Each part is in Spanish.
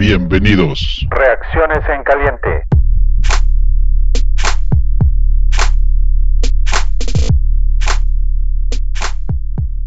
Bienvenidos. Reacciones en caliente.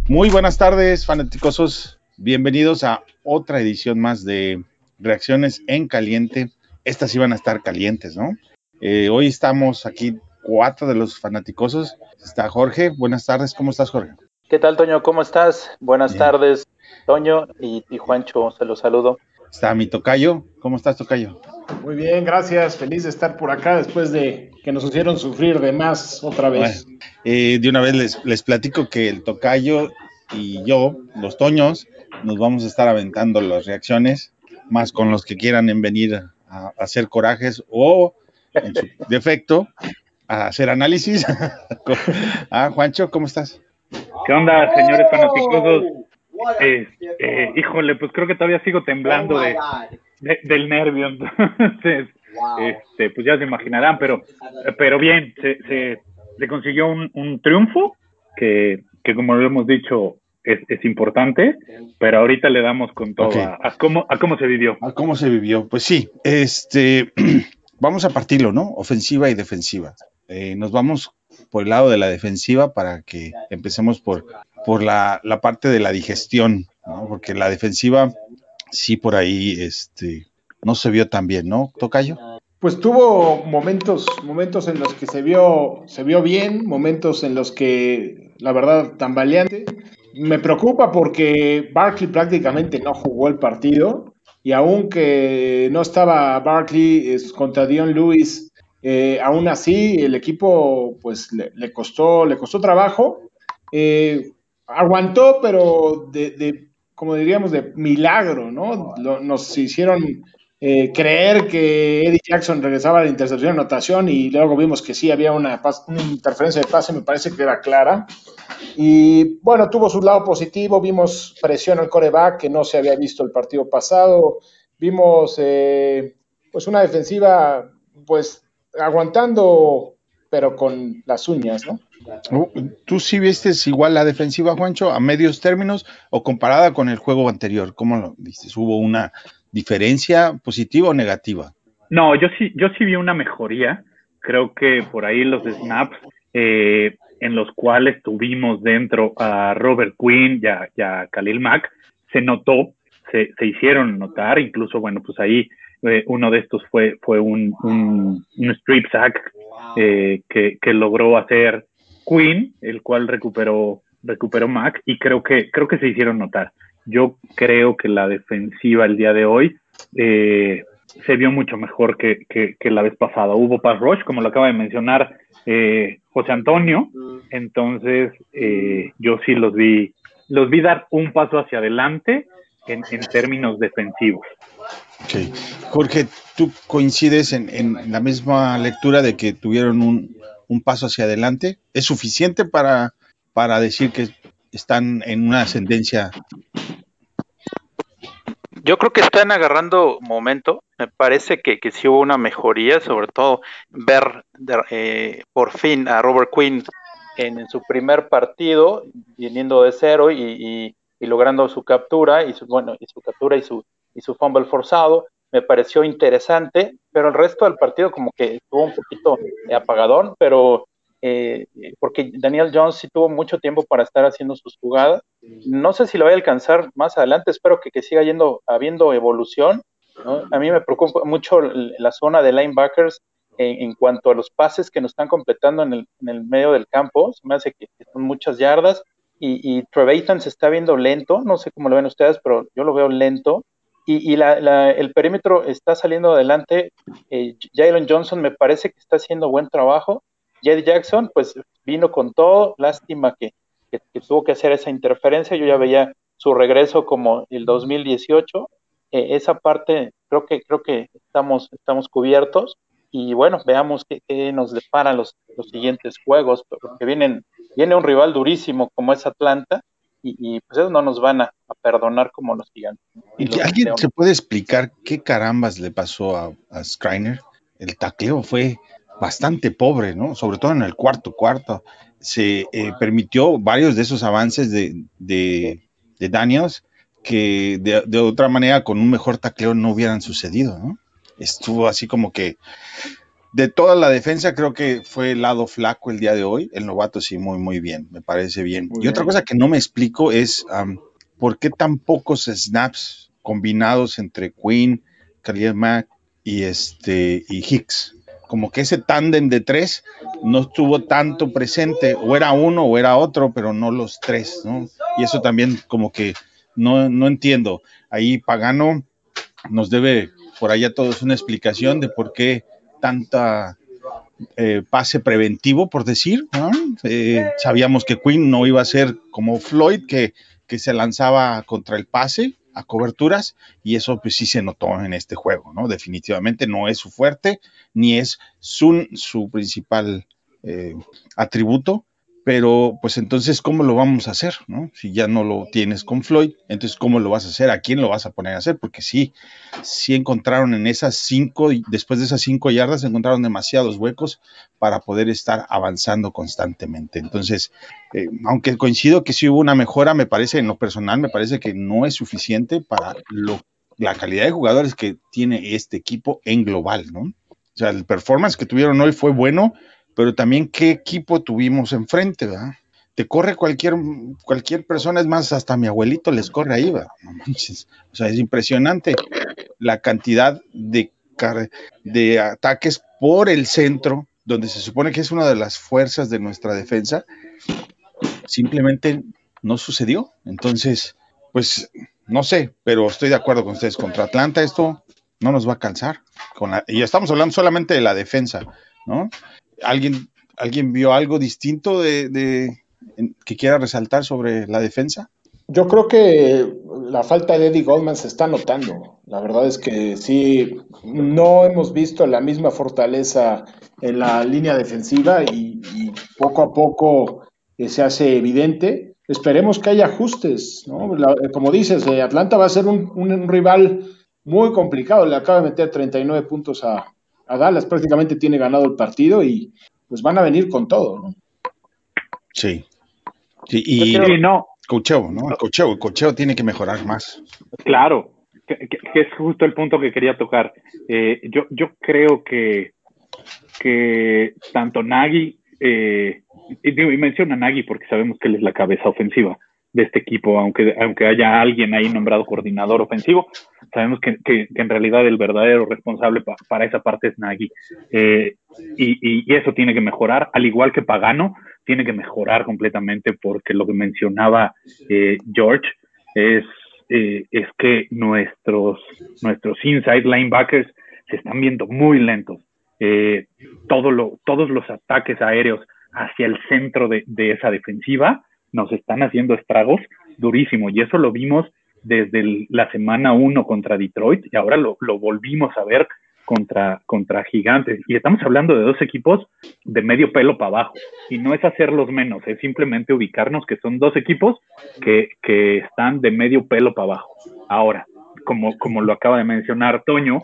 Muy buenas tardes, fanáticosos. Bienvenidos a otra edición más de Reacciones en Caliente. Estas iban a estar calientes, ¿no? Eh, hoy estamos aquí cuatro de los fanaticosos. Está Jorge. Buenas tardes. ¿Cómo estás, Jorge? ¿Qué tal, Toño? ¿Cómo estás? Buenas Bien. tardes, Toño y, y Juancho. Se los saludo. Está mi tocayo. ¿Cómo estás, tocayo? Muy bien, gracias. Feliz de estar por acá después de que nos hicieron sufrir de más otra vez. Bueno, eh, de una vez les, les platico que el tocayo y yo, los toños, nos vamos a estar aventando las reacciones, más con los que quieran en venir a, a hacer corajes o, en su defecto, a hacer análisis. ah, Juancho, ¿cómo estás? ¿Qué onda, señores fanaticosos? Eh, eh, híjole, pues creo que todavía sigo temblando de, de- del nervio, entonces, este, pues ya se imaginarán, pero, pero bien, se, se, se consiguió un, un triunfo que, que, como lo hemos dicho, es, es importante, pero ahorita le damos con todo a, a cómo, a cómo se vivió. Ah, ¿Cómo se vivió? Pues sí, este, vamos a partirlo, ¿no? Ofensiva y defensiva. Eh, nos vamos por el lado de la defensiva para que empecemos por, por la, parte de la digestión, ¿no? Porque la defensiva, sí, por ahí, este, no se vio tan bien, ¿no, Tocayo? Pues tuvo momentos, momentos en los que se vio, se vio bien, momentos en los que la verdad tambaleante. Me preocupa porque Barkley prácticamente no jugó el partido y aunque no estaba Barkley contra Dion Lewis, eh, aún así el equipo pues le, costó, le costó trabajo. Eh, aguantó, pero de, como diríamos, de milagro, ¿no? Nos hicieron eh, creer que Eddie Jackson regresaba a la intercepción de anotación y luego vimos que sí había una interferencia de pase, me parece que era clara. Y bueno, tuvo su lado positivo, vimos presión al coreback que no se había visto el partido pasado, vimos eh, pues una defensiva pues aguantando pero con las uñas, ¿no? Uh, ¿Tú sí viste igual la defensiva, Juancho, a medios términos o comparada con el juego anterior? ¿Cómo lo viste? ¿Hubo una diferencia positiva o negativa? No, yo sí, yo sí vi una mejoría. Creo que por ahí los snaps eh, en los cuales tuvimos dentro a Robert Quinn y a, y a Khalil Mack, se notó, se, se hicieron notar, incluso, bueno, pues ahí eh, uno de estos fue, fue un, un, un strip sack eh, que, que logró hacer Quinn, el cual recuperó, recuperó Mack, y creo que, creo que se hicieron notar. Yo creo que la defensiva el día de hoy eh, se vio mucho mejor que, que, que, la vez pasada. Hubo pass rush, como lo acaba de mencionar eh, José Antonio, entonces eh, yo sí los vi, los vi dar un paso hacia adelante en, en términos defensivos. Okay. Jorge, ¿tú coincides en, en, la misma lectura de que tuvieron un, un paso hacia adelante? ¿Es suficiente para, para decir que están en una ascendencia yo creo que están agarrando momento. Me parece que, que sí hubo una mejoría, sobre todo ver eh, por fin a Robert Quinn en, en, su primer partido, viniendo de cero y, y, y, logrando su captura y su bueno y su captura y su y su fumble forzado. Me pareció interesante, pero el resto del partido como que estuvo un poquito apagadón, pero eh, porque Daniel Jones sí tuvo mucho tiempo para estar haciendo sus jugadas. No sé si lo voy a alcanzar más adelante, espero que, que siga yendo, habiendo evolución. A mí me preocupa mucho la zona de linebackers en, en, cuanto a los pases que nos están completando en el, en el medio del campo. Se me hace que, que son muchas yardas y, y Trevathan se está viendo lento, no sé cómo lo ven ustedes, pero yo lo veo lento. Y, y la, la, el perímetro está saliendo adelante. Eh, Jalen Johnson me parece que está haciendo buen trabajo. Jed Jackson, pues vino con todo. Lástima que, que, que, tuvo que hacer esa interferencia. Yo ya veía su regreso como el 2018. Eh, esa parte creo que creo que estamos, estamos cubiertos. Y bueno, veamos qué, qué nos deparan los, los siguientes juegos, porque vienen, viene un rival durísimo como es Atlanta y, y, pues eso no nos van a, a perdonar como los gigantes. ¿Y ¿Alguien se puede explicar qué carambas le pasó a, a Skriner? El tacleo fue bastante pobre, ¿no? Sobre todo en el cuarto cuarto. Se eh, permitió varios de esos avances de, de, de, Daniels, que de, de otra manera con un mejor tacleo no hubieran sucedido, ¿no? Estuvo así como que de toda la defensa creo que fue el lado flaco el día de hoy. El novato sí, muy, muy bien, me parece bien. Muy y otra cosa que no me explico es am, por qué tan pocos snaps combinados entre Quinn, Khalil Mack y, este, y Hicks. Como que ese tándem de tres no estuvo tanto presente, o era uno o era otro, pero no los tres, ¿no? Y eso también como que no, no entiendo. Ahí Pagano nos debe por allá todos una explicación de por qué tanta eh, pase preventivo, por decir. ¿no? Eh, sabíamos que Quinn no iba a ser como Floyd, que, que se lanzaba contra el pase a coberturas, y eso pues sí se notó en este juego, ¿no? Definitivamente no es su fuerte, ni es su, su principal eh, atributo, pero pues entonces, ¿cómo lo vamos a hacer? ¿no? Si ya no lo tienes con Floyd, entonces, ¿cómo lo vas a hacer? ¿A quién lo vas a poner a hacer? Porque sí, sí encontraron en esas cinco, después de esas cinco yardas, encontraron demasiados huecos para poder estar avanzando constantemente. Entonces, eh, aunque coincido que sí hubo una mejora, me parece, en lo personal, me parece que no es suficiente para lo, la calidad de jugadores que tiene este equipo en global, ¿no? O sea, el performance que tuvieron hoy fue bueno, pero también qué equipo tuvimos enfrente, ¿verdad? Te corre cualquier, cualquier persona, es más, hasta mi abuelito les corre ahí, ¿verdad? No manches. O sea, es impresionante la cantidad de, de ataques por el centro, donde se supone que es una de las fuerzas de nuestra defensa, simplemente no sucedió. Entonces, pues, no sé, pero estoy de acuerdo con ustedes. Contra Atlanta esto no nos va a cansar. Con la- y estamos hablando solamente de la defensa, ¿no? ¿Alguien, ¿alguien vio algo distinto de, que quiera resaltar sobre la defensa? Yo creo que la falta de Eddie Goldman se está notando. La verdad es que sí, no hemos visto la misma fortaleza en la línea defensiva y, poco a poco eh, se hace evidente. Esperemos que haya ajustes, ¿no? Como dices, eh, Atlanta va a ser un, un- un rival muy complicado. Le acaba de meter 39 puntos a, a Dallas, prácticamente tiene ganado el partido y pues van a venir con todo, ¿no? Sí. Sí, y no, cocheo, ¿no? El cocheo, el cocheo tiene que mejorar más. Claro, que, que- que es justo el punto que quería tocar. Eh, yo, yo creo que, que tanto Nagy, eh, y, digo, y menciono a Nagy porque sabemos que él es la cabeza ofensiva de este equipo, aunque, aunque haya alguien ahí nombrado coordinador ofensivo, sabemos que, que- en realidad el verdadero responsable pa- para esa parte es Nagy. Eh, y, y- eso tiene que mejorar, al igual que Pagano, tiene que mejorar completamente porque lo que mencionaba eh, George es, eh, es que nuestros, nuestros inside linebackers se están viendo muy lentos. Eh, todos los ataques aéreos hacia el centro de, de esa defensiva nos están haciendo estragos durísimo y eso lo vimos desde la semana 1 contra Detroit y ahora lo, lo volvimos a ver contra, contra Gigantes. Y estamos hablando de dos equipos de medio pelo para abajo. Y no es hacerlos menos, es simplemente ubicarnos que son dos equipos que, que están de medio pelo para abajo. Ahora, como, como lo acaba de mencionar Toño,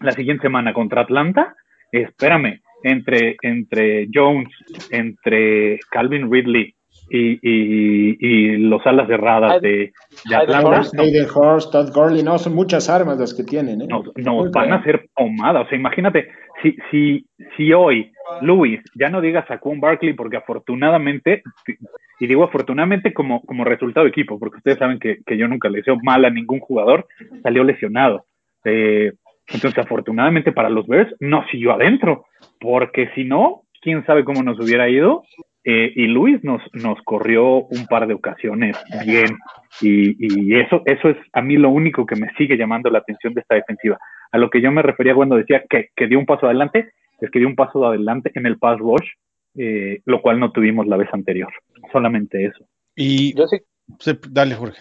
la siguiente semana contra Atlanta, espérame, entre, entre Jones, entre Calvin Ridley y, y, y los alas cerradas de, de Atlanta, Hurst, Todd Gurley, no, son muchas armas las que tienen, ¿eh? Muy nos van a bien. hacer pomada. O sea, imagínate, si, si, si hoy, Luis, ya no digas a Quinn Barkley, porque afortunadamente, y digo afortunadamente como, como resultado de equipo, porque ustedes saben que, que yo nunca le deseo mal a ningún jugador, salió lesionado. Eh, entonces, afortunadamente para los Bears, no siguió adentro, porque si no, quién sabe cómo nos hubiera ido. Eh, y Luis nos, nos corrió un par de ocasiones bien. Y, y eso, eso es a mí lo único que me sigue llamando la atención de esta defensiva. A lo que yo me refería cuando decía que, que dio un paso adelante, es que dio un paso adelante en el pass rush, eh, lo cual no tuvimos la vez anterior. Solamente eso. Y Yo sí, dale, Jorge.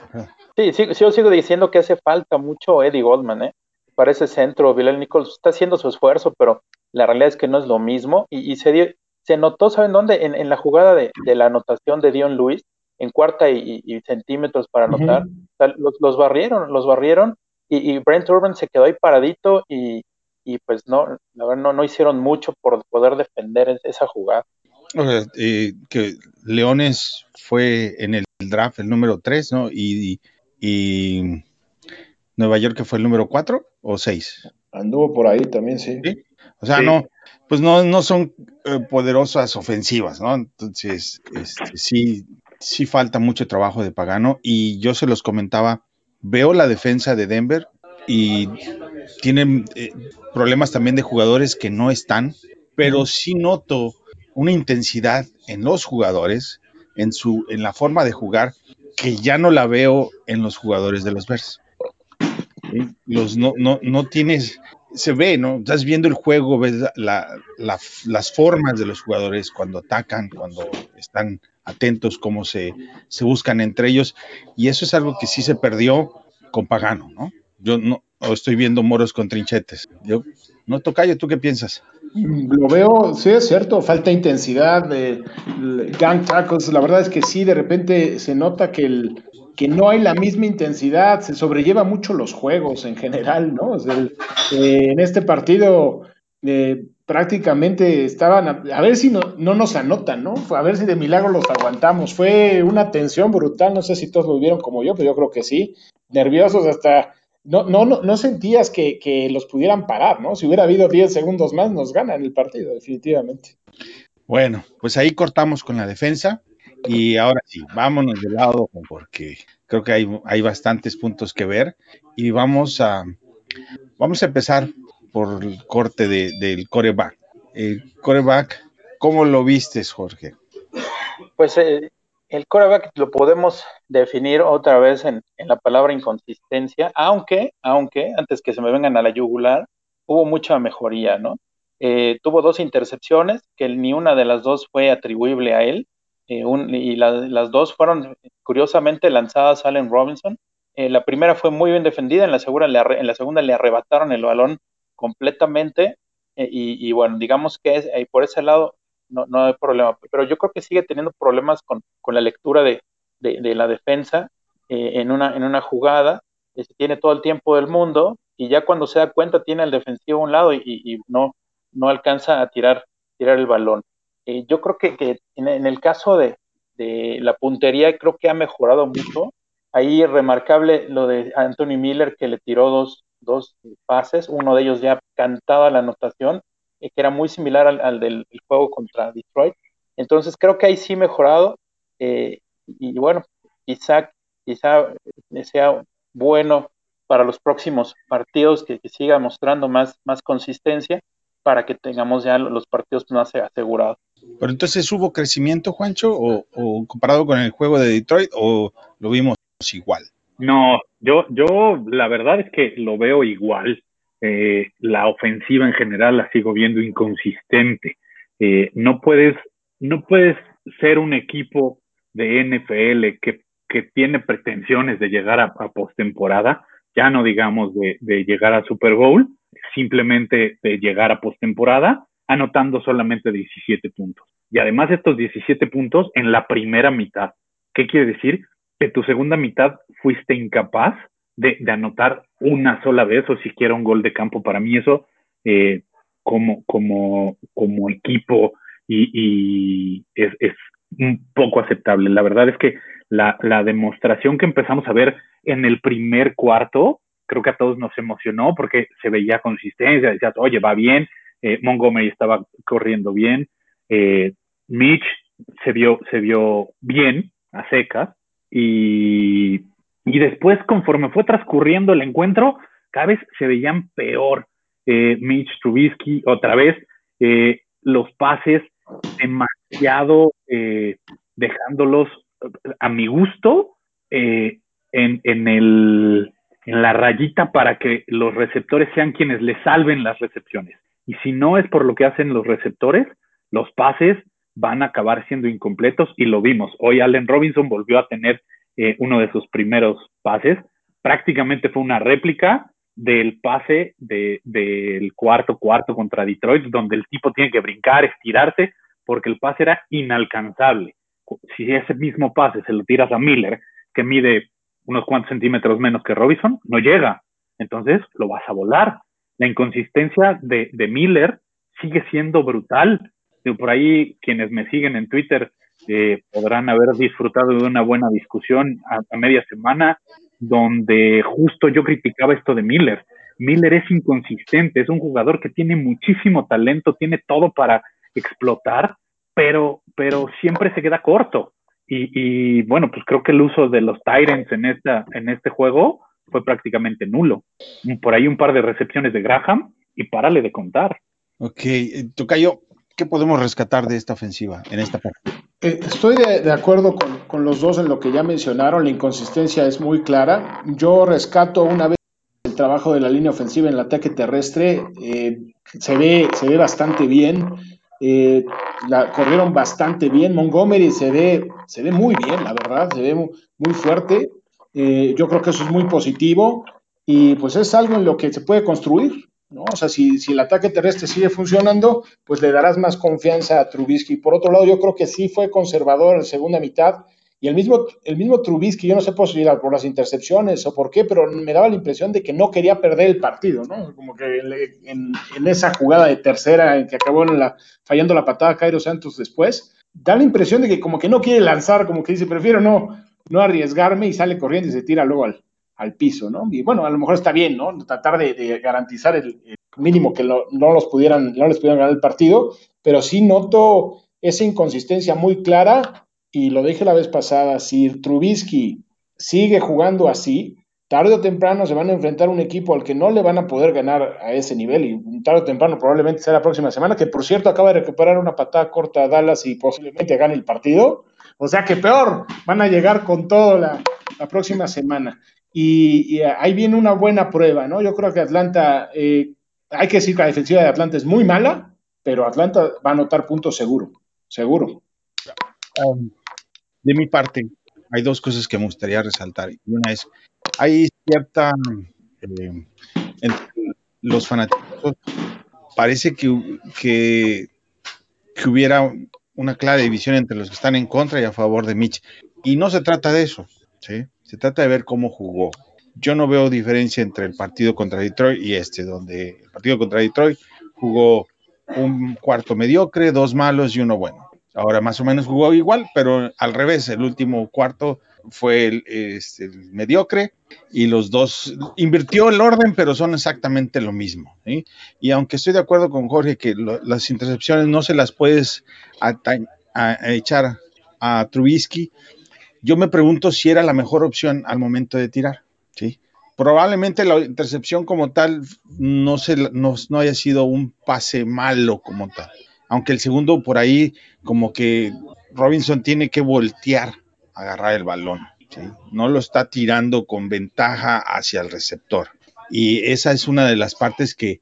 sí, sí, sí, yo sigo diciendo que hace falta mucho Eddie Goldman, ¿eh? Para ese centro, Bilal Nichols está haciendo su esfuerzo, pero la realidad es que no es lo mismo. Y, y se, dio- se notó, ¿saben dónde? En, en la jugada de, de la anotación de Dion Lewis, en cuarta y, y- y centímetros para anotar. Ujú. O sea, los, los barrieron, los barrieron, y, y Brent Urban se quedó ahí paradito, y, y pues no, la verdad no, no hicieron mucho por poder defender es- esa jugada. O sea, eh, que Leones fue en el draft el número 3, ¿no? Y, y Nueva York que fue el número 4 o 6. Anduvo por ahí también, sí. O sea, no, pues no, no son eh, poderosas ofensivas, ¿no? Entonces, este, sí, sí falta mucho trabajo de Pagano y yo se los comentaba, veo la defensa de Denver y tienen eh, problemas también de jugadores que no están, pero sí noto una intensidad en los jugadores, en su, en la forma de jugar, que ya no la veo en los jugadores de los Bears. Los no, no, no tienes, se ve, ¿no? Estás viendo el juego, ves las formas de los jugadores cuando atacan, cuando están atentos, cómo se, se buscan entre ellos, y eso es algo que sí se perdió con Pagano, ¿no? Yo no estoy viendo moros con trinchetes. Yo, no tocayo, ¿tú qué piensas? Lo veo, sí es cierto, falta intensidad, de gang tackles, la verdad es que sí, de repente se nota que, el, que no hay la misma intensidad, se sobrelleva mucho los juegos en general, ¿no? Eh, en este partido eh, prácticamente estaban, a, ver si no, no, nos anotan, ¿no? A ver si de milagro los aguantamos. Fue una tensión brutal, no sé si todos lo vieron como yo, pero yo creo que sí. Nerviosos hasta no, no, no, no sentías que, los pudieran parar, ¿no? Si hubiera habido 10 segundos más, nos ganan el partido, definitivamente. Bueno, pues ahí cortamos con la defensa y ahora sí, vámonos de lado porque creo que hay, hay bastantes puntos que ver y vamos a, vamos a empezar por el corte de, del coreback. El coreback, ¿cómo lo vistes, Jorge? Pues eh, el coreback lo podemos definir otra vez en, la palabra inconsistencia, aunque, aunque, antes que se me vengan a la yugular, hubo mucha mejoría, ¿no? Eh, tuvo dos intercepciones, que ni una de las dos fue atribuible a él, eh, y las dos fueron curiosamente lanzadas a Allen Robinson. Eh, la primera fue muy bien defendida, en la, segunda le, en la segunda le arrebataron el balón completamente, y, y, bueno, digamos que es, por ese lado no, no hay problema. Pero yo creo que sigue teniendo problemas con, la lectura de, la defensa eh, en, una, en una jugada. tiene todo el tiempo del mundo y ya cuando se da cuenta tiene el defensivo a un lado y, no, no alcanza a tirar, tirar el balón. Eh, yo creo que, en, el caso de, la puntería creo que ha mejorado mucho. Ahí remarcable lo de Anthony Miller que le tiró dos, dos pases, uno de ellos ya cantaba la anotación eh, que era muy similar al, del juego contra Detroit. Entonces creo que ahí sí mejorado eh, y bueno, quizá, quizá sea bueno para los próximos partidos que, siga mostrando más, más consistencia para que tengamos ya los partidos más asegurados. Pero entonces hubo crecimiento, Juancho, o, comparado con el juego de Detroit, o lo vimos igual. No, yo, yo la verdad es que lo veo igual. Eh, la ofensiva en general la sigo viendo inconsistente. Eh, no, puedes, no puedes ser un equipo de NFL que, que tiene pretensiones de llegar a, postemporada, ya no digamos de, de, llegar a Super Bowl, simplemente de llegar a postemporada, anotando solamente 17 puntos. Y además estos 17 puntos en la primera mitad. ¿Qué quiere decir? Que tu segunda mitad fuiste incapaz de, anotar una sola vez o siquiera un gol de campo. Para mí eso, eh, como, como, como equipo, y, es, un poco aceptable. La verdad es que la, demostración que empezamos a ver en el primer cuarto, creo que a todos nos emocionó porque se veía consistencia, decías, oye, va bien, eh, Montgomery estaba corriendo bien, eh, Mitch se vio, se vio bien a secas y y después, conforme fue transcurriendo el encuentro, cada vez se veían peor. Eh, Mitch Trubisky, otra vez, eh, los pases demasiado dejándolos a mi gusto en, en, el, en la rayita para que los receptores sean quienes le salven las recepciones. Y si no es por lo que hacen los receptores, los pases van a acabar siendo incompletos y lo vimos. Hoy Allen Robinson volvió a tener eh, uno de sus primeros pases. Prácticamente fue una réplica del pase del cuarto cuarto contra Detroit, donde el tipo tiene que brincar, estirarse, porque el pase era inalcanzable. Si ese mismo pase se lo tiras a Miller, que mide unos cuantos centímetros menos que Robinson, no llega. Entonces lo vas a volar. La inconsistencia de, de Miller sigue siendo brutal. Por ahí, quienes me siguen en Twitter podrán haber disfrutado de una buena discusión a, media semana. donde justo yo criticaba esto de Miller. Miller es inconsistente, es un jugador que tiene muchísimo talento, tiene todo para explotar, pero, pero siempre se queda corto. Y, bueno, pues creo que el uso de los Tyrants en, esta, en este juego fue prácticamente nulo. Por ahí un par de recepciones de Graham y párale de contar. Ok, eh, Tocayo, ¿qué podemos rescatar de esta ofensiva en esta parte? Eh, estoy de, acuerdo con, los dos en lo que ya mencionaron, la inconsistencia es muy clara. Yo rescato una vez el trabajo de la línea ofensiva en el ataque terrestre, eh, se, ve, se ve bastante bien. Eh, la, corrieron bastante bien. Montgomery se ve, se ve muy bien, la verdad, se ve muy, fuerte. Eh, yo creo que eso es muy positivo y pues es algo en lo que se puede construir. ¿no? O sea, si, si el ataque terrestre sigue funcionando, pues le darás más confianza a Trubisky. Por otro lado, yo creo que sí fue conservador en segunda mitad y el mismo, el mismo Trubisky, yo no sé por, por las intercepciones o por qué, pero me daba la impresión de que no quería perder el partido, ¿no? Como que en, esa jugada de tercera en que acabó la, fallando la patada Cairo Santos después, da la impresión de que como que no quiere lanzar, como que dice, prefiero no, no arriesgarme y sale corriendo y se tira luego al, al piso, ¿no? Y bueno, a lo mejor está bien, ¿no? Tratar de, garantizar el, mínimo que no, los pudieran, no les pudieran ganar el partido, pero sí noto esa inconsistencia muy clara y lo dije la vez pasada, si Trubisky sigue jugando así, tarde o temprano se van a enfrentar a un equipo al que no le van a poder ganar a ese nivel y tarde o temprano probablemente sea la próxima semana, que por cierto acaba de recuperar una patada corta a Dallas y posiblemente gane el partido. O sea que peor, van a llegar con todo la, próxima semana. Y, ahí viene una buena prueba, ¿no? Yo creo que Atlanta, eh, hay que decir que la defensiva de Atlanta es muy mala, pero Atlanta va a anotar puntos seguro, seguro. Um, de mi parte, hay dos cosas que me gustaría resaltar. Una es, hay cierta, eh, entre los fanáticos, parece que, que, hubiera una clara división entre los que están en contra y a favor de Mitch. Y no se trata de eso, ¿sí? Se trata de ver cómo jugó. Yo no veo diferencia entre el partido contra Detroit y este, donde el partido contra Detroit jugó un cuarto mediocre, dos malos y uno bueno. Ahora más o menos jugó igual, pero al revés, el último cuarto fue el, este, mediocre y los dos invirtió el orden, pero son exactamente lo mismo. Y aunque estoy de acuerdo con Jorge que las intercepciones no se las puedes echar a Trubisky, yo me pregunto si era la mejor opción al momento de tirar. Probablemente la intercepción como tal no, se, no haya sido un pase malo como tal aunque el segundo por ahí como que Robinson tiene que voltear agarrar el balón, no lo está tirando con ventaja hacia el receptor. Y esa es una de las partes que,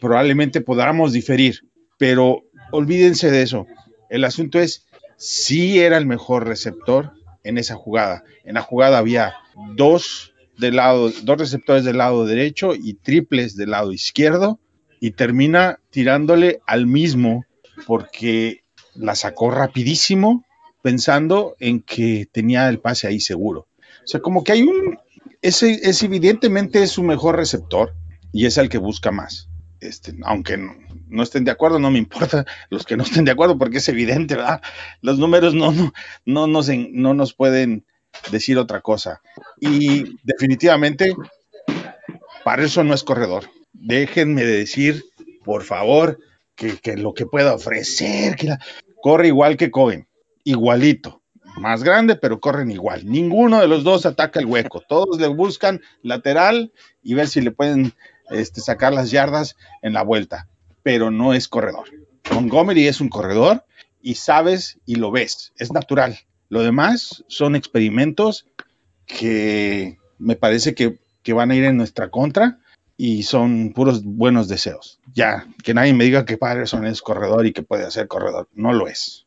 probablemente podamos diferir, pero olvídense de eso. El asunto es si era el mejor receptor en esa jugada. En la jugada había dos del lado, dos receptores del lado derecho y triples del lado izquierdo y termina tirándole al mismo porque la sacó rapidísimo pensando en que tenía el pase ahí seguro. O sea, como que hay un, ese es evidentemente su mejor receptor y es el que busca más. Este, aunque no, estén de acuerdo, no me importa los que no estén de acuerdo porque es evidente, ¿verdad? Los números no, no, no, nos, no nos pueden decir otra cosa. Y definitivamente, para eso no es corredor. Déjenme decir, por favor, que, lo que pueda ofrecer, que corre igual que Cohen, igualito, más grande, pero corren igual. Ninguno de los dos ataca el hueco, todos le buscan lateral y ver si le pueden este, sacar las yardas en la vuelta, pero no es corredor. Montgomery es un corredor y sabes y lo ves, es natural. Lo demás son experimentos que me parece que, van a ir en nuestra contra y son puros buenos deseos. Ya, que nadie me diga que Patterson es corredor y que puede hacer corredor. No lo es,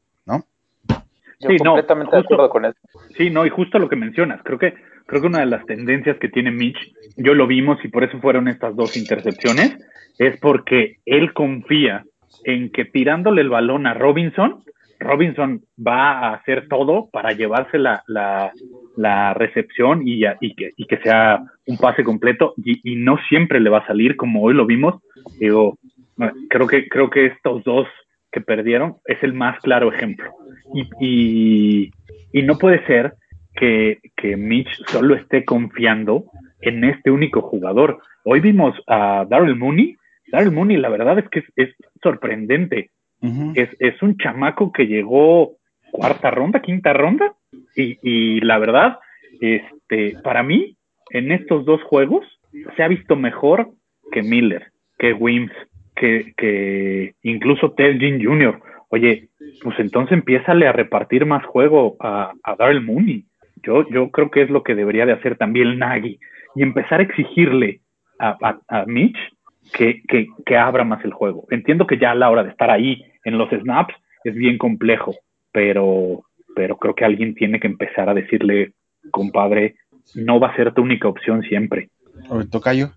¿no? sí, completamente de acuerdo con eso. Sí, no, y justo lo que mencionas, creo que, creo que una de las tendencias que tiene Mitch, yo lo vimos y por eso fueron estas dos intercepciones, es porque él confía en que tirándole el balón a Robinson, Robinson va a hacer todo para llevarse la, la, recepción y, y, que, y, que, sea un pase completo y, no siempre le va a salir como hoy lo vimos. Digo, creo que, creo que estos dos que perdieron es el más claro ejemplo. Y, y no puede ser que, que Mitch solo esté confiando en este único jugador. Hoy vimos a Daryl Mooney. Daryl Mooney, la verdad es que es, sorprendente. es, es, un chamaco que llegó cuarta ronda, quinta ronda, y, y, la verdad, este, para mí, en estos dos juegos, se ha visto mejor que Miller, que Wims, que, que incluso Ted Jean Jr. Oye, pues entonces empiézale a repartir más juego a, a Daryl Mooney. Yo, yo creo que es lo que debería de hacer también Nagy y empezar a exigirle a, Mitch que, que, que, abra más el juego. Entiendo que ya a la hora de estar ahí en los snaps es bien complejo, pero, pero creo que alguien tiene que empezar a decirle, compadre, no va a ser tu única opción siempre. Tocayo.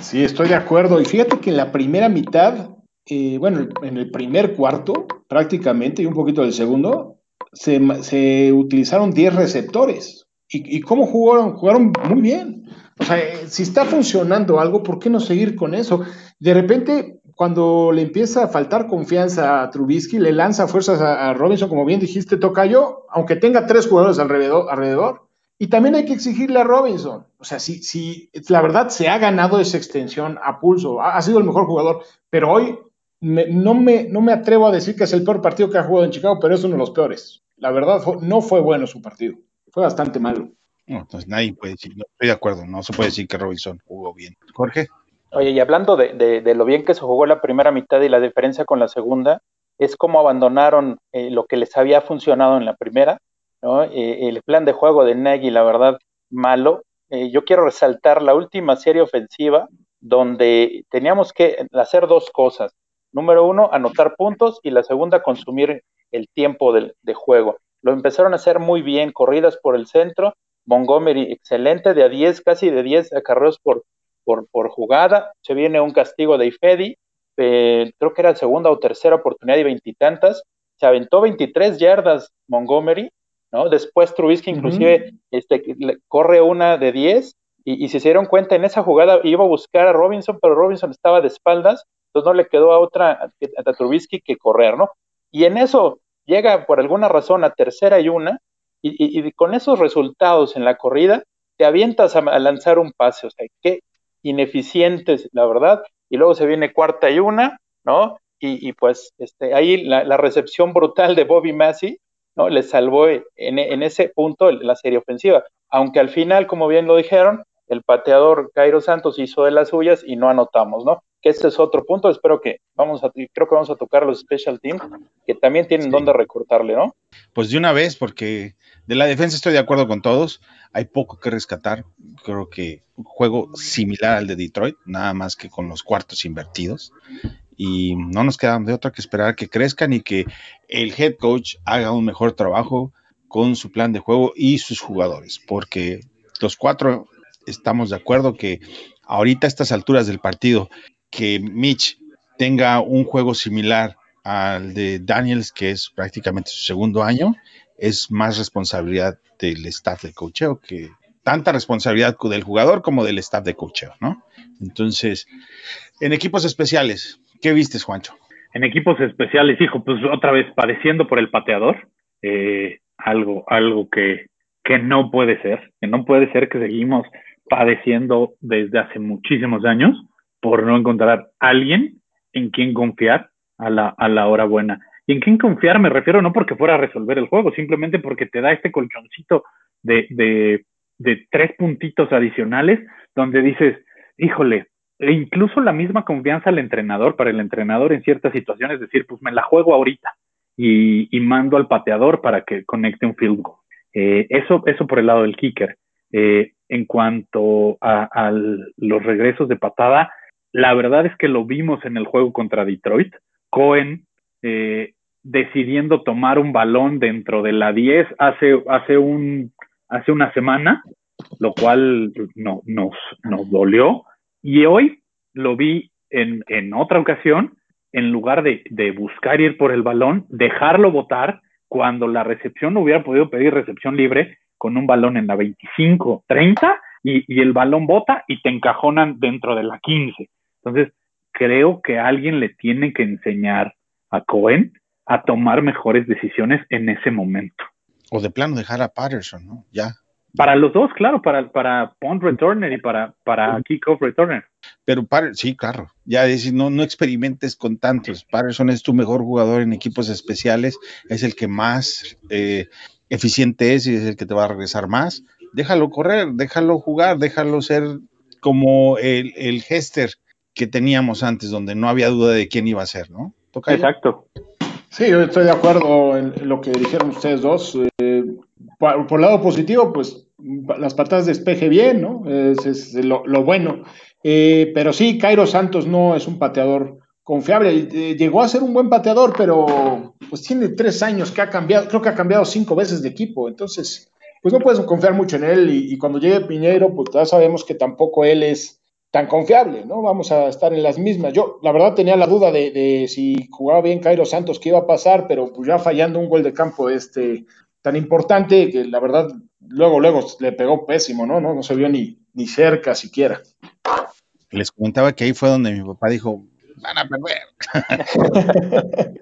Sí, estoy de acuerdo. Y fíjate que en la primera mitad, eh, bueno, en el primer cuarto, prácticamente, y un poquito del segundo, se, utilizaron 10 receptores. ¿Y, ¿Y, cómo jugaron? Jugaron muy bien. O sea, eh, si está funcionando algo, ¿por qué no seguir con eso? De repente, cuando le empieza a faltar confianza a Trubisky, le lanza fuerzas a, Robinson, como bien dijiste, Tocayo, aunque tenga tres jugadores alrededor y también hay que exigirle a Robinson. O sea, si, si la verdad se ha ganado esa extensión a pulso, ha, sido el mejor jugador, pero hoy no, me, no me atrevo a decir que es el peor partido que ha jugado en Chicago, pero es uno de los peores. La verdad, no fue bueno su partido. Fue bastante malo. No, entonces nadie puede decir, no estoy de acuerdo, no se puede decir que Robinson jugó bien. Jorge. Oye, y hablando de, de, lo bien que se jugó la primera mitad y la diferencia con la segunda, es como abandonaron eh, lo que les había funcionado en la primera eh, el plan de juego de Nagy, la verdad, malo. Eh, yo quiero resaltar la última serie ofensiva donde teníamos que hacer dos cosas. Número uno, anotar puntos y la segunda, consumir el tiempo de, juego. Lo empezaron a hacer muy bien, corridas por el centro. Montgomery, excelente, de a 10, casi de 10 acarreos por, por, por jugada. Se viene un castigo de Ifedi, eh, creo que era segunda o tercera oportunidad y veintitantas. Se aventó 23 yardas Montgomery ¿no? Después Trubisky inclusive este, corre una de 10 y, si se dieron cuenta en esa jugada iba a buscar a Robinson, pero Robinson estaba de espaldas, entonces no le quedó a otra, a, Trubisky que correr, ¿no? Y en eso llega por alguna razón a tercera y una, y, con esos resultados en la corrida, te avientas a, lanzar un pase, o sea, qué ineficientes, la verdad, y luego se viene cuarta y una, ¿no? Y, pues este, ahí la, la, recepción brutal de Bobby Massey, ¿no? Le salvó en, ese punto la serie ofensiva. Aunque al final, como bien lo dijeron, el pateador Cairo Santos hizo de las suyas y no anotamos, ¿no? Que ese es otro punto. Espero que vamos a, creo que vamos a tocar los special teams, que también tienen donde recortarle, ¿no? Pues de una vez, porque de la defensa estoy de acuerdo con todos. Hay poco que rescatar. Creo que un juego similar al de Detroit, nada más que con los cuartos invertidos y no nos queda de otra que esperar que crezcan y que el head coach haga un mejor trabajo con su plan de juego y sus jugadores, porque los cuatro estamos de acuerdo que ahorita a estas alturas del partido, que Mitch tenga un juego similar al de Daniels, que es prácticamente su segundo año, es más responsabilidad del staff de coacheo que tanta responsabilidad del jugador como del staff de coacheo, ¿no? Entonces, en equipos especiales, ¿Qué viste, Juancho? En equipos especiales, hijo, pues otra vez padeciendo por el pateador, eh, algo, algo que, que no puede ser, que no puede ser que seguimos padeciendo desde hace muchísimos años por no encontrar alguien en quien confiar a la, a la hora buena. Y en quién confiar me refiero no porque fuera a resolver el juego, simplemente porque te da este colchoncito de, de, de tres puntitos adicionales donde dices, híjole, e incluso la misma confianza al entrenador, para el entrenador en ciertas situaciones, decir, pues me la juego ahorita y, mando al pateador para que conecte un field goal. Eh, eso, eso por el lado del kicker. Eh, en cuanto a, los regresos de patada, la verdad es que lo vimos en el juego contra Detroit. Cohen eh, decidiendo tomar un balón dentro de la 10 hace, hace, un, hace una semana, lo cual no, nos, nos dolió y hoy lo vi en, otra ocasión, en lugar de, buscar ir por el balón, dejarlo votar cuando la recepción hubiera podido pedir recepción libre con un balón en la 25, 30 y, y el balón bota y te encajonan dentro de la 15. Entonces, creo que alguien le tiene que enseñar a Cohen a tomar mejores decisiones en ese momento. O de plano dejar a Patterson, ¿no? Ya, Para los dos, claro, para, para punt returner y para, para kickoff returner. Pero sí, claro, ya decir, no, no experimentes con tantos. Patterson es tu mejor jugador en equipos especiales, es el que más eh, eficiente es y es el que te va a regresar más. Déjalo correr, déjalo jugar, déjalo ser como el, el Hester que teníamos antes, donde no había duda de quién iba a ser, ¿no? Exacto. Sí, yo estoy de acuerdo en lo que dijeron ustedes dos. Eh, por, el lado positivo, pues las patadas de despeje bien, ¿no? Es, lo, bueno. Eh, pero sí, Cairo Santos no es un pateador confiable. Eh, llegó a ser un buen pateador, pero pues tiene tres años que ha cambiado, creo que ha cambiado cinco veces de equipo. Entonces, pues no puedes confiar mucho en él. Y, cuando llegue Piñero, pues ya sabemos que tampoco él es tan confiable, ¿no? Vamos a estar en las mismas. Yo, la verdad, tenía la duda de, si jugaba bien Cairo Santos, qué iba a pasar, pero pues ya fallando un gol de campo este tan importante, que la verdad, luego, luego le pegó pésimo, ¿no? No, no se vio ni, ni cerca siquiera. Les comentaba que ahí fue donde mi papá dijo, van a perder.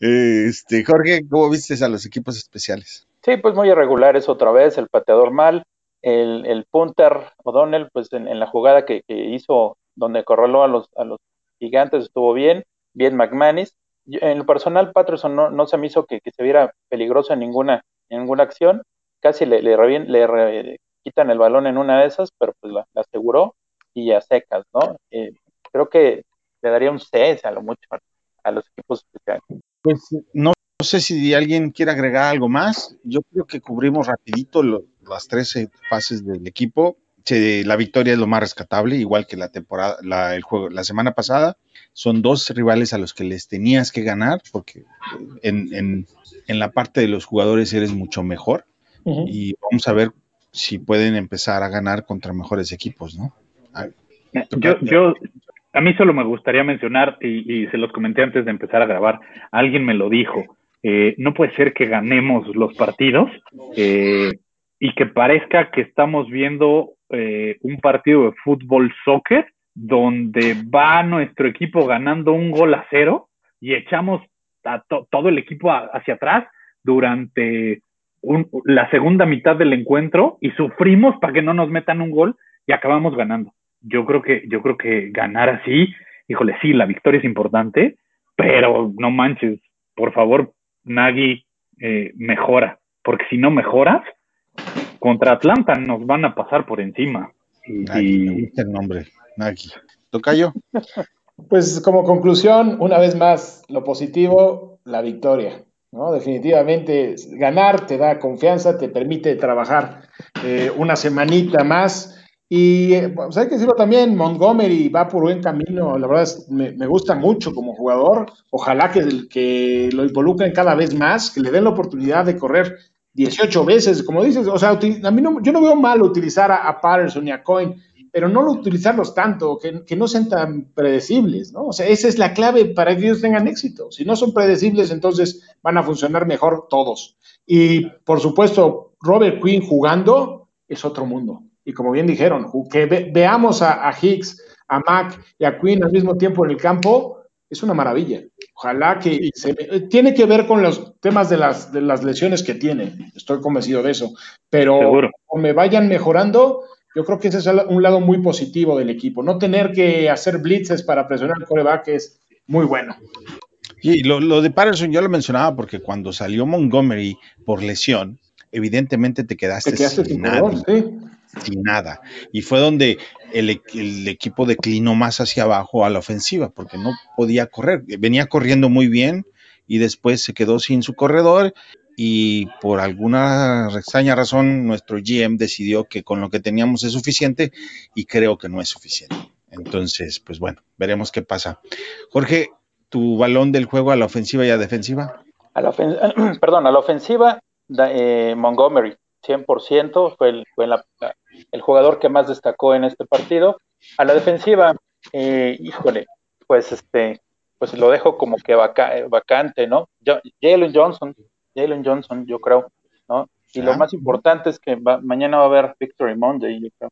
este, Jorge, ¿cómo viste a los equipos especiales? Sí, pues muy irregulares otra vez, el pateador mal, el, el punter O'Donnell, pues en, la jugada que, hizo donde corraló a los, a los gigantes estuvo bien, bien McManus. En lo personal, Patterson no, no se me hizo que, se viera peligroso en ninguna, en ninguna acción. Casi le, le, le, quitan el balón en una de esas, pero pues la, aseguró y a secas, ¿no? Eh, creo que le daría un 6 a lo mucho a los equipos especiales. Pues no sé si alguien quiere agregar algo más. Yo creo que cubrimos rapidito las 13 fases del equipo. La victoria es lo más rescatable, igual que la temporada, la, el juego, la semana pasada. Son dos rivales a los que les tenías que ganar, porque en, la parte de los jugadores eres mucho mejor. Y vamos a ver si pueden empezar a ganar contra mejores equipos, ¿no? yo, yo, a mí solo me gustaría mencionar, y, se los comenté antes de empezar a grabar, alguien me lo dijo, eh, no puede ser que ganemos los partidos eh, y que parezca que estamos viendo eh, un partido de fútbol soccer donde va nuestro equipo ganando un gol a cero y echamos a todo el equipo hacia atrás durante la segunda mitad del encuentro y sufrimos para que no nos metan un gol y acabamos ganando. Yo creo que, yo creo que ganar así, híjole, sí, la victoria es importante, pero no manches, por favor, Nagy eh, mejora, porque si no mejoras, contra Atlanta nos van a pasar por encima. Y, el nombre, Nagi. ¿Tocayo? Pues como conclusión, una vez más, lo positivo, la victoria. ¿no? Definitivamente, ganar te da confianza, te permite trabajar eh, una semanita más. Y pues hay que decirlo también, Montgomery va por buen camino, la verdad me, me, gusta mucho como jugador, ojalá que, que lo involucren cada vez más, que le den la oportunidad de correr 18 veces, como dices, o sea, a mí no, yo no veo mal utilizar a, Patterson y a Coin, pero no utilizarlos tanto, que, que, no sean tan predecibles, ¿no? O sea, esa es la clave para que ellos tengan éxito. Si no son predecibles, entonces van a funcionar mejor todos. Y por supuesto, Robert Quinn jugando es otro mundo. Y como bien dijeron, que veamos a, a Hicks, a Mac y a Quinn al mismo tiempo en el campo, es una maravilla. Ojalá que se, tiene que ver con los temas de las, de las lesiones que tiene, estoy convencido de eso, pero me vayan mejorando, yo creo que ese es un lado muy positivo del equipo. No tener que hacer blitzes para presionar al coreback es muy bueno. Y lo, lo de Patterson yo lo mencionaba porque cuando salió Montgomery por lesión, evidentemente te quedaste, sin, nada, sin nada. Y fue donde el, equipo declinó más hacia abajo a la ofensiva, porque no podía correr. Venía corriendo muy bien y después se quedó sin su corredor y por alguna extraña razón nuestro GM decidió que con lo que teníamos es suficiente y creo que no es suficiente. Entonces, pues bueno, veremos qué pasa. Jorge, tu balón del juego a la ofensiva y a defensiva. A la perdón, a la ofensiva, eh, Montgomery, 100%, fue, el, fue la, el jugador que más destacó en este partido. A la defensiva, eh, híjole, pues este, pues lo dejo como que vacante, ¿no? Jalen Johnson, Jalen Johnson, yo creo, ¿no? Y lo más importante es que mañana va a haber Victory Monday, yo creo.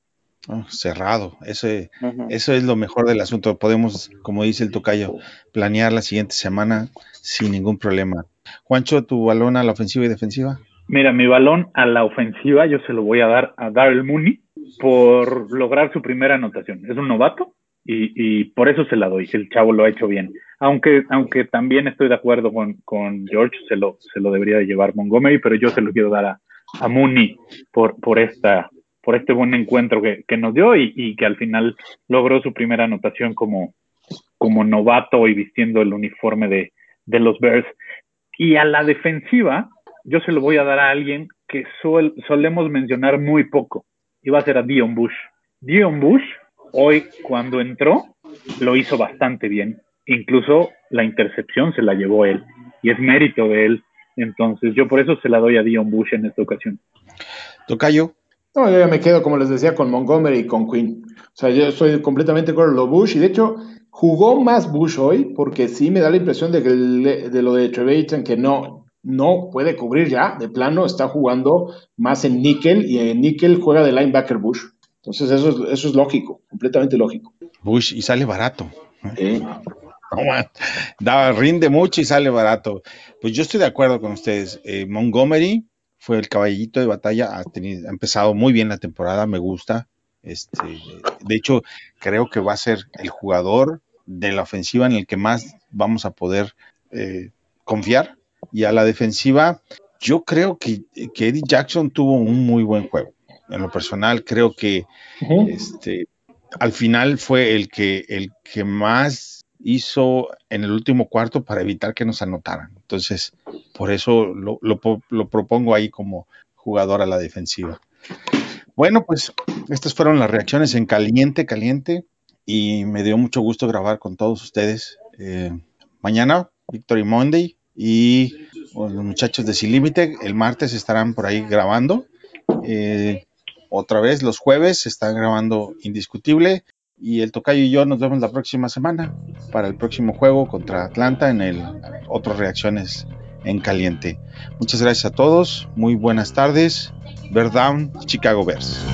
Oh, cerrado, ese, eso es lo mejor del asunto. Podemos, como dice el tocayo, planear la siguiente semana sin ningún problema. Juancho, tu balón a la ofensiva y defensiva. Mira, mi balón a la ofensiva yo se lo voy a dar a Daryl Mooney por lograr su primera anotación. Es un novato y, por eso se la doy. El chavo lo ha hecho bien. Aunque, aunque también estoy de acuerdo con, con George, se lo, se lo debería de llevar Montgomery, pero yo se lo quiero dar a, a Mooney por, por, esta, por este buen encuentro que, que nos dio y, y, que al final logró su primera anotación como, como novato y vistiendo el uniforme de, de los Bears. Y a la defensiva, yo se lo voy a dar a alguien que solemos mencionar muy poco, va a ser a Dion Bush. Dion Bush, hoy cuando entró, lo hizo bastante bien. Incluso la intercepción se la llevó él, y es mérito de él. Entonces, yo por eso se la doy a Dion Bush en esta ocasión. Tocayo. No, yo ya me quedo, como les decía, con Montgomery y con Quinn. O sea, yo estoy completamente con lo Bush, y de hecho, jugó más Bush hoy, porque sí me da la impresión de que de lo de Trevathan, que no, no puede cubrir ya, de plano está jugando más en níquel y en níquel juega de linebacker Bush. Entonces eso es, eso es lógico, completamente lógico. Bush y sale barato. da, rinde mucho y sale barato. Pues yo estoy de acuerdo con ustedes. Eh, Montgomery fue el caballito de batalla, ha, tenido, ha empezado muy bien la temporada, me gusta. Este, de hecho, creo que va a ser el jugador de la ofensiva en el que más vamos a poder eh, confiar y a la defensiva, yo creo que, Eddie Jackson tuvo un muy buen juego. En lo personal, creo que este, al final fue el que, el que más hizo en el último cuarto para evitar que nos anotaran. Entonces, por eso lo, lo propongo ahí como jugador a la defensiva. Bueno, pues estas fueron las reacciones en caliente, caliente, y me dio mucho gusto grabar con todos ustedes. Eh, mañana, Victory Monday, y los muchachos de Sin Límite el martes estarán por ahí grabando. Eh, otra vez los jueves están grabando Indiscutible y el Tocayo y yo nos vemos la próxima semana para el próximo juego contra Atlanta en el otras reacciones en caliente. Muchas gracias a todos, muy buenas tardes. Bear Down, Chicago Bears.